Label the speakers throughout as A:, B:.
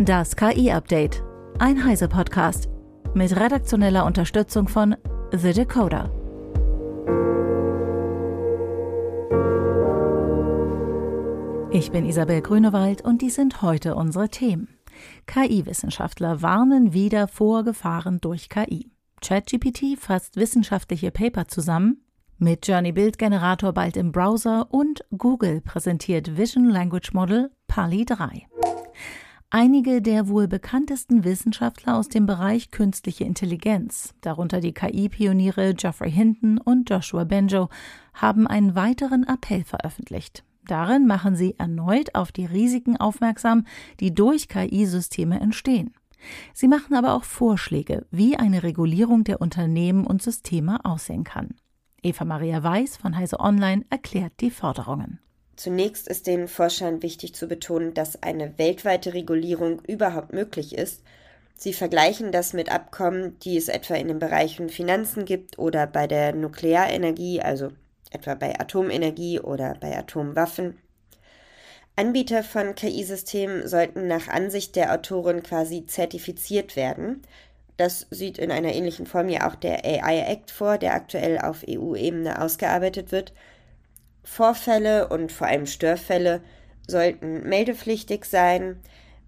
A: Das KI-Update. Ein Heise-Podcast. Mit redaktioneller Unterstützung von The Decoder. Ich bin Isabel Grünewald und dies sind heute unsere Themen. KI-Wissenschaftler warnen wieder vor Gefahren durch KI. ChatGPT fasst wissenschaftliche Paper zusammen. Mit Journey Build Generator bald im Browser und Google präsentiert Vision Language Model Pali 3. Einige der wohl bekanntesten Wissenschaftler aus dem Bereich künstliche Intelligenz, darunter die KI-Pioniere Geoffrey Hinton und Joshua Benjo, haben einen weiteren Appell veröffentlicht. Darin machen sie erneut auf die Risiken aufmerksam, die durch KI-Systeme entstehen. Sie machen aber auch Vorschläge, wie eine Regulierung der Unternehmen und Systeme aussehen kann. Eva Maria Weiß von Heise Online erklärt die Forderungen.
B: Zunächst ist den Forschern wichtig zu betonen, dass eine weltweite Regulierung überhaupt möglich ist. Sie vergleichen das mit Abkommen, die es etwa in den Bereichen Finanzen gibt oder bei der Nuklearenergie, also etwa bei Atomenergie oder bei Atomwaffen. Anbieter von KI-Systemen sollten nach Ansicht der Autorin quasi zertifiziert werden. Das sieht in einer ähnlichen Form ja auch der AI Act vor, der aktuell auf EU-Ebene ausgearbeitet wird. Vorfälle und vor allem Störfälle sollten meldepflichtig sein.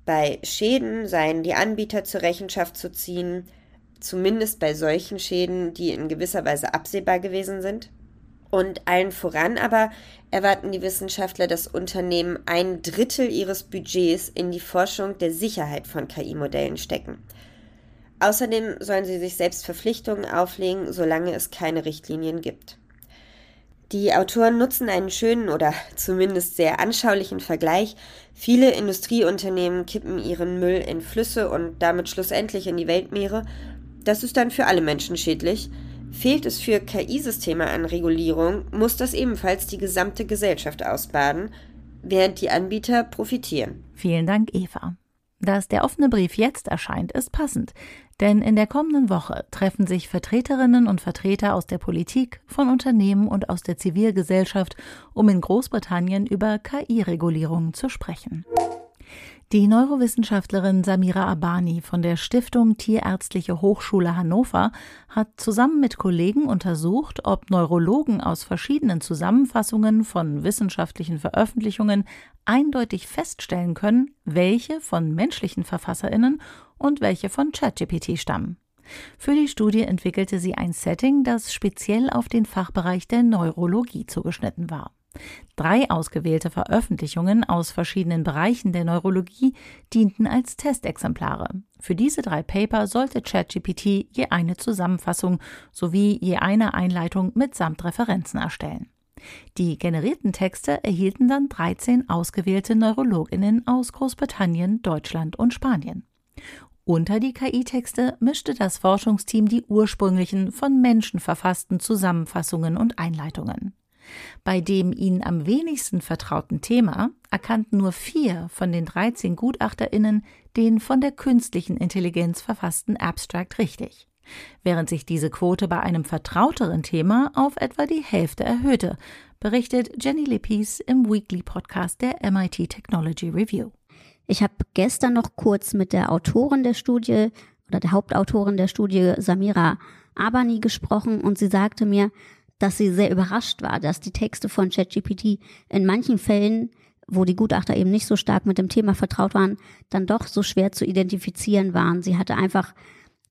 B: Bei Schäden seien die Anbieter zur Rechenschaft zu ziehen, zumindest bei solchen Schäden, die in gewisser Weise absehbar gewesen sind. Und allen voran aber erwarten die Wissenschaftler, dass Unternehmen ein Drittel ihres Budgets in die Forschung der Sicherheit von KI-Modellen stecken. Außerdem sollen sie sich selbst Verpflichtungen auflegen, solange es keine Richtlinien gibt. Die Autoren nutzen einen schönen oder zumindest sehr anschaulichen Vergleich. Viele Industrieunternehmen kippen ihren Müll in Flüsse und damit schlussendlich in die Weltmeere. Das ist dann für alle Menschen schädlich. Fehlt es für KI-Systeme an Regulierung, muss das ebenfalls die gesamte Gesellschaft ausbaden, während die Anbieter profitieren.
A: Vielen Dank, Eva. Dass der offene Brief jetzt erscheint, ist passend, denn in der kommenden Woche treffen sich Vertreterinnen und Vertreter aus der Politik, von Unternehmen und aus der Zivilgesellschaft, um in Großbritannien über KI-Regulierung zu sprechen. Die Neurowissenschaftlerin Samira Abani von der Stiftung Tierärztliche Hochschule Hannover hat zusammen mit Kollegen untersucht, ob Neurologen aus verschiedenen Zusammenfassungen von wissenschaftlichen Veröffentlichungen eindeutig feststellen können, welche von menschlichen Verfasserinnen und welche von ChatGPT stammen. Für die Studie entwickelte sie ein Setting, das speziell auf den Fachbereich der Neurologie zugeschnitten war. Drei ausgewählte Veröffentlichungen aus verschiedenen Bereichen der Neurologie dienten als Testexemplare. Für diese drei Paper sollte ChatGPT je eine Zusammenfassung sowie je eine Einleitung mitsamt Referenzen erstellen. Die generierten Texte erhielten dann 13 ausgewählte Neurologinnen aus Großbritannien, Deutschland und Spanien. Unter die KI-Texte mischte das Forschungsteam die ursprünglichen von Menschen verfassten Zusammenfassungen und Einleitungen. Bei dem ihnen am wenigsten vertrauten Thema erkannten nur vier von den 13 GutachterInnen den von der künstlichen Intelligenz verfassten Abstract richtig, während sich diese Quote bei einem vertrauteren Thema auf etwa die Hälfte erhöhte, berichtet Jenny Lippis im Weekly Podcast der MIT Technology Review.
C: Ich habe gestern noch kurz mit der Autorin der Studie oder der Hauptautorin der Studie Samira Abani gesprochen und sie sagte mir, dass sie sehr überrascht war, dass die Texte von ChatGPT in manchen Fällen, wo die Gutachter eben nicht so stark mit dem Thema vertraut waren, dann doch so schwer zu identifizieren waren. Sie hatte einfach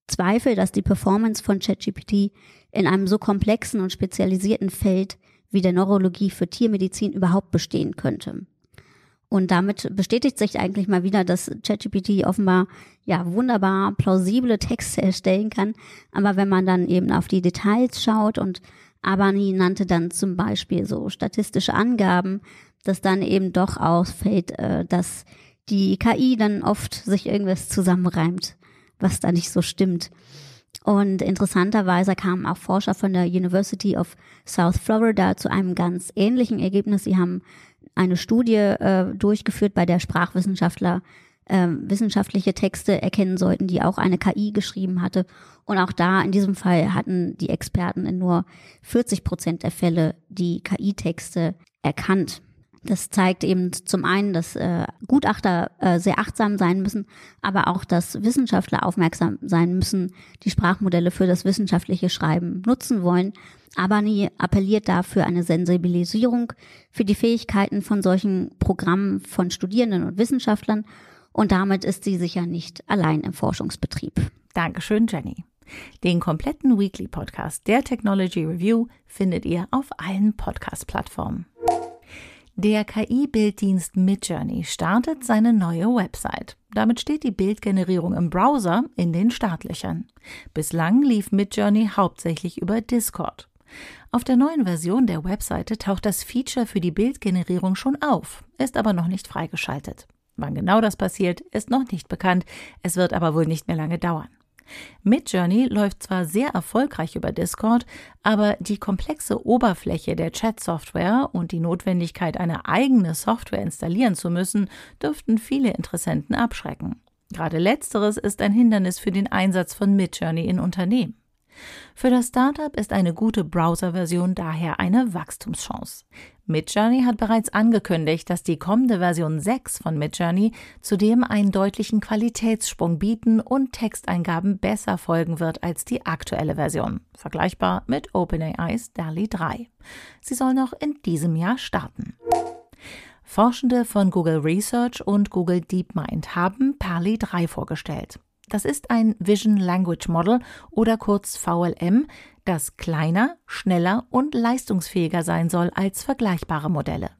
C: Zweifel, dass die Performance von ChatGPT in einem so komplexen und spezialisierten Feld wie der Neurologie für Tiermedizin überhaupt bestehen könnte. Und damit bestätigt sich eigentlich mal wieder, dass ChatGPT offenbar ja wunderbar plausible Texte erstellen kann. Aber wenn man dann eben auf die Details schaut und Abani nannte dann zum Beispiel so statistische Angaben, dass dann eben doch ausfällt, äh, dass die KI dann oft sich irgendwas zusammenreimt, was da nicht so stimmt. Und interessanterweise kamen auch Forscher von der University of South Florida zu einem ganz ähnlichen Ergebnis. Sie haben eine Studie äh, durchgeführt, bei der Sprachwissenschaftler äh, wissenschaftliche Texte erkennen sollten, die auch eine KI geschrieben hatte. Und auch da, in diesem Fall, hatten die Experten in nur 40 Prozent der Fälle die KI-Texte erkannt. Das zeigt eben zum einen, dass äh, Gutachter äh, sehr achtsam sein müssen, aber auch, dass Wissenschaftler aufmerksam sein müssen, die Sprachmodelle für das wissenschaftliche Schreiben nutzen wollen. Abani appelliert dafür eine Sensibilisierung für die Fähigkeiten von solchen Programmen von Studierenden und Wissenschaftlern und damit ist sie sicher nicht allein im Forschungsbetrieb.
A: Dankeschön, Jenny. Den kompletten Weekly Podcast der Technology Review findet ihr auf allen Podcast-Plattformen. Der KI-Bilddienst Midjourney startet seine neue Website. Damit steht die Bildgenerierung im Browser in den Startlöchern. Bislang lief Midjourney hauptsächlich über Discord. Auf der neuen Version der Webseite taucht das Feature für die Bildgenerierung schon auf, ist aber noch nicht freigeschaltet. Wann genau das passiert, ist noch nicht bekannt, es wird aber wohl nicht mehr lange dauern. Midjourney läuft zwar sehr erfolgreich über Discord, aber die komplexe Oberfläche der Chat-Software und die Notwendigkeit, eine eigene Software installieren zu müssen, dürften viele Interessenten abschrecken. Gerade letzteres ist ein Hindernis für den Einsatz von Midjourney in Unternehmen. Für das Startup ist eine gute Browser-Version daher eine Wachstumschance. Midjourney hat bereits angekündigt, dass die kommende Version 6 von Midjourney zudem einen deutlichen Qualitätssprung bieten und Texteingaben besser folgen wird als die aktuelle Version, vergleichbar mit OpenAI's DALI 3. Sie soll noch in diesem Jahr starten. Forschende von Google Research und Google DeepMind haben Perli 3 vorgestellt. Das ist ein Vision Language Model oder kurz VLM, das kleiner, schneller und leistungsfähiger sein soll als vergleichbare Modelle.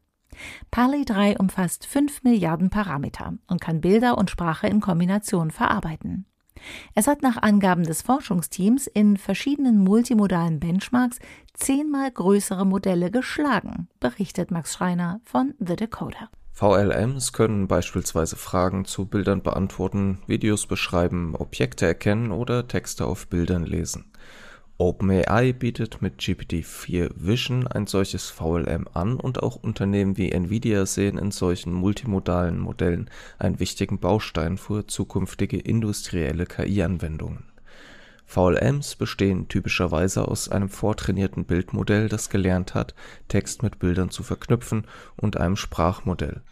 A: Pali 3 umfasst 5 Milliarden Parameter und kann Bilder und Sprache in Kombination verarbeiten. Es hat nach Angaben des Forschungsteams in verschiedenen multimodalen Benchmarks zehnmal größere Modelle geschlagen, berichtet Max Schreiner von The Decoder.
D: VLMs können beispielsweise Fragen zu Bildern beantworten, Videos beschreiben, Objekte erkennen oder Texte auf Bildern lesen. OpenAI bietet mit GPT-4 Vision ein solches VLM an und auch Unternehmen wie Nvidia sehen in solchen multimodalen Modellen einen wichtigen Baustein für zukünftige industrielle KI-Anwendungen VLMs bestehen typischerweise aus einem vortrainierten Bildmodell, das gelernt hat, Text mit Bildern zu verknüpfen, und einem Sprachmodell.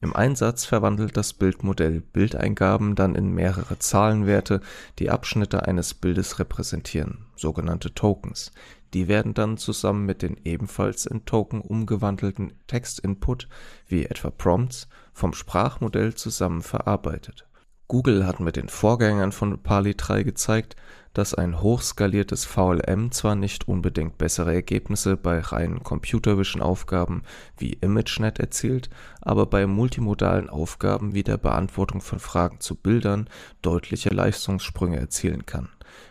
D: Im Einsatz verwandelt das Bildmodell Bildeingaben dann in mehrere Zahlenwerte, die Abschnitte eines Bildes repräsentieren, sogenannte Tokens. Die werden dann zusammen mit den ebenfalls in Token umgewandelten Textinput, wie etwa Prompts, vom Sprachmodell zusammen verarbeitet. Google hat mit den Vorgängern von Pali 3 gezeigt dass ein hochskaliertes VLM zwar nicht unbedingt bessere Ergebnisse bei reinen Computer-Vision-Aufgaben wie ImageNet erzielt, aber bei multimodalen Aufgaben wie der Beantwortung von Fragen zu Bildern deutliche Leistungssprünge erzielen kann.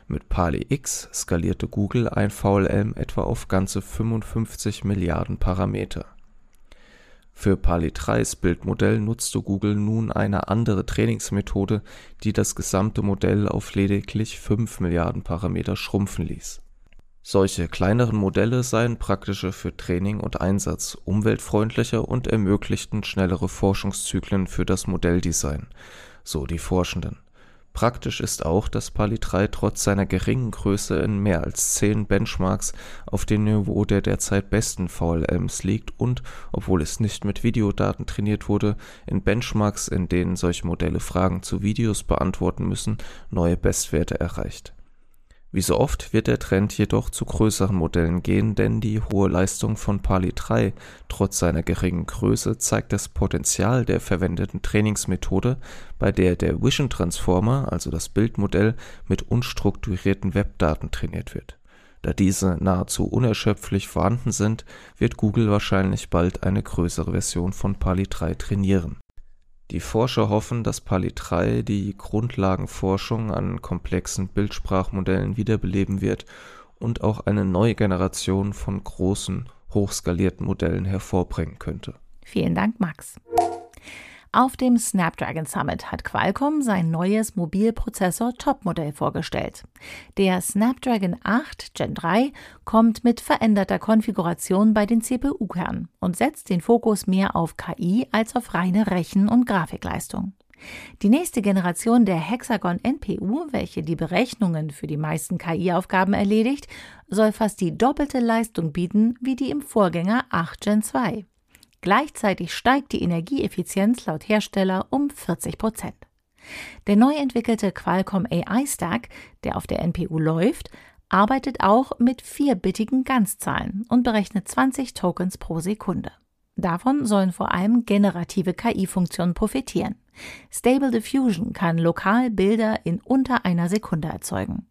D: Mit Pali X skalierte Google ein VLM etwa auf ganze 55 Milliarden Parameter für Pali-3s Bildmodell nutzte Google nun eine andere Trainingsmethode, die das gesamte Modell auf lediglich 5 Milliarden Parameter schrumpfen ließ. Solche kleineren Modelle seien praktischer für Training und Einsatz, umweltfreundlicher und ermöglichten schnellere Forschungszyklen für das Modelldesign, so die Forschenden Praktisch ist auch, dass Pali 3 trotz seiner geringen Größe in mehr als zehn Benchmarks auf dem Niveau der derzeit besten VLMs liegt und, obwohl es nicht mit Videodaten trainiert wurde, in Benchmarks, in denen solche Modelle Fragen zu Videos beantworten müssen, neue Bestwerte erreicht wie so oft wird der Trend jedoch zu größeren Modellen gehen, denn die hohe Leistung von Pali 3 trotz seiner geringen Größe zeigt das Potenzial der verwendeten Trainingsmethode, bei der der Vision Transformer, also das Bildmodell, mit unstrukturierten Webdaten trainiert wird. Da diese nahezu unerschöpflich vorhanden sind, wird Google wahrscheinlich bald eine größere Version von Pali 3 trainieren die Forscher hoffen, dass Pali-3 die Grundlagenforschung an komplexen Bildsprachmodellen wiederbeleben wird und auch eine neue Generation von großen, hochskalierten Modellen hervorbringen könnte.
A: Vielen Dank, Max. Auf dem Snapdragon Summit hat Qualcomm sein neues Mobilprozessor-Topmodell vorgestellt. Der Snapdragon 8 Gen 3 kommt mit veränderter Konfiguration bei den CPU-Kernen und setzt den Fokus mehr auf KI als auf reine Rechen- und Grafikleistung. Die nächste Generation der Hexagon NPU, welche die Berechnungen für die meisten KI-Aufgaben erledigt, soll fast die doppelte Leistung bieten wie die im Vorgänger 8 Gen 2. Gleichzeitig steigt die Energieeffizienz laut Hersteller um 40 Prozent. Der neu entwickelte Qualcomm AI Stack, der auf der NPU läuft, arbeitet auch mit vierbittigen Ganzzahlen und berechnet 20 Tokens pro Sekunde. Davon sollen vor allem generative KI-Funktionen profitieren. Stable Diffusion kann lokal Bilder in unter einer Sekunde erzeugen.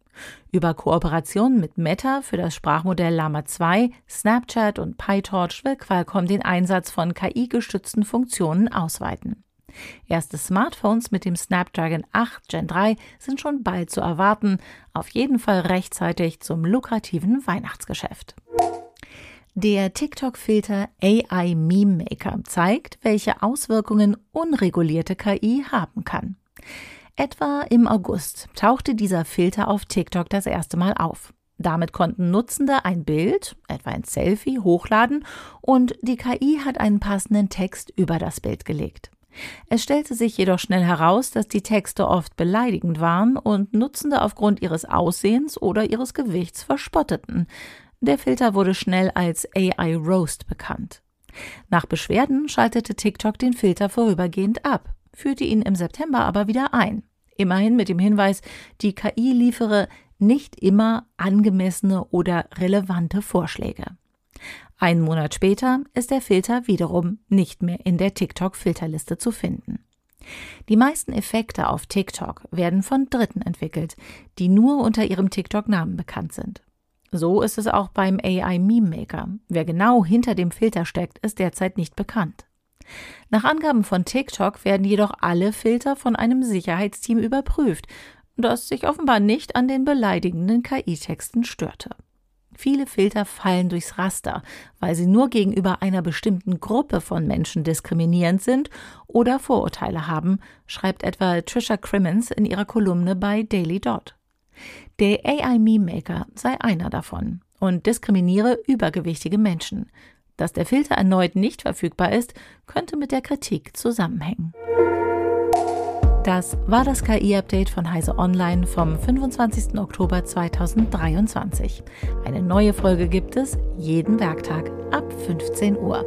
A: Über Kooperationen mit Meta für das Sprachmodell Llama 2, Snapchat und PyTorch will Qualcomm den Einsatz von KI-gestützten Funktionen ausweiten. Erste Smartphones mit dem Snapdragon 8 Gen 3 sind schon bald zu erwarten, auf jeden Fall rechtzeitig zum lukrativen Weihnachtsgeschäft. Der TikTok-Filter AI Meme Maker zeigt, welche Auswirkungen unregulierte KI haben kann. Etwa im August tauchte dieser Filter auf TikTok das erste Mal auf. Damit konnten Nutzende ein Bild, etwa ein Selfie, hochladen und die KI hat einen passenden Text über das Bild gelegt. Es stellte sich jedoch schnell heraus, dass die Texte oft beleidigend waren und Nutzende aufgrund ihres Aussehens oder ihres Gewichts verspotteten. Der Filter wurde schnell als AI Roast bekannt. Nach Beschwerden schaltete TikTok den Filter vorübergehend ab, führte ihn im September aber wieder ein. Immerhin mit dem Hinweis, die KI liefere nicht immer angemessene oder relevante Vorschläge. Einen Monat später ist der Filter wiederum nicht mehr in der TikTok-Filterliste zu finden. Die meisten Effekte auf TikTok werden von Dritten entwickelt, die nur unter ihrem TikTok-Namen bekannt sind. So ist es auch beim AI Meme Maker. Wer genau hinter dem Filter steckt, ist derzeit nicht bekannt. Nach Angaben von TikTok werden jedoch alle Filter von einem Sicherheitsteam überprüft, das sich offenbar nicht an den beleidigenden KI-Texten störte. Viele Filter fallen durchs Raster, weil sie nur gegenüber einer bestimmten Gruppe von Menschen diskriminierend sind oder Vorurteile haben, schreibt etwa Trisha Crimmins in ihrer Kolumne bei Daily Dot. Der AI Meme Maker sei einer davon und diskriminiere übergewichtige Menschen. Dass der Filter erneut nicht verfügbar ist, könnte mit der Kritik zusammenhängen. Das war das KI-Update von Heise Online vom 25. Oktober 2023. Eine neue Folge gibt es jeden Werktag ab 15 Uhr.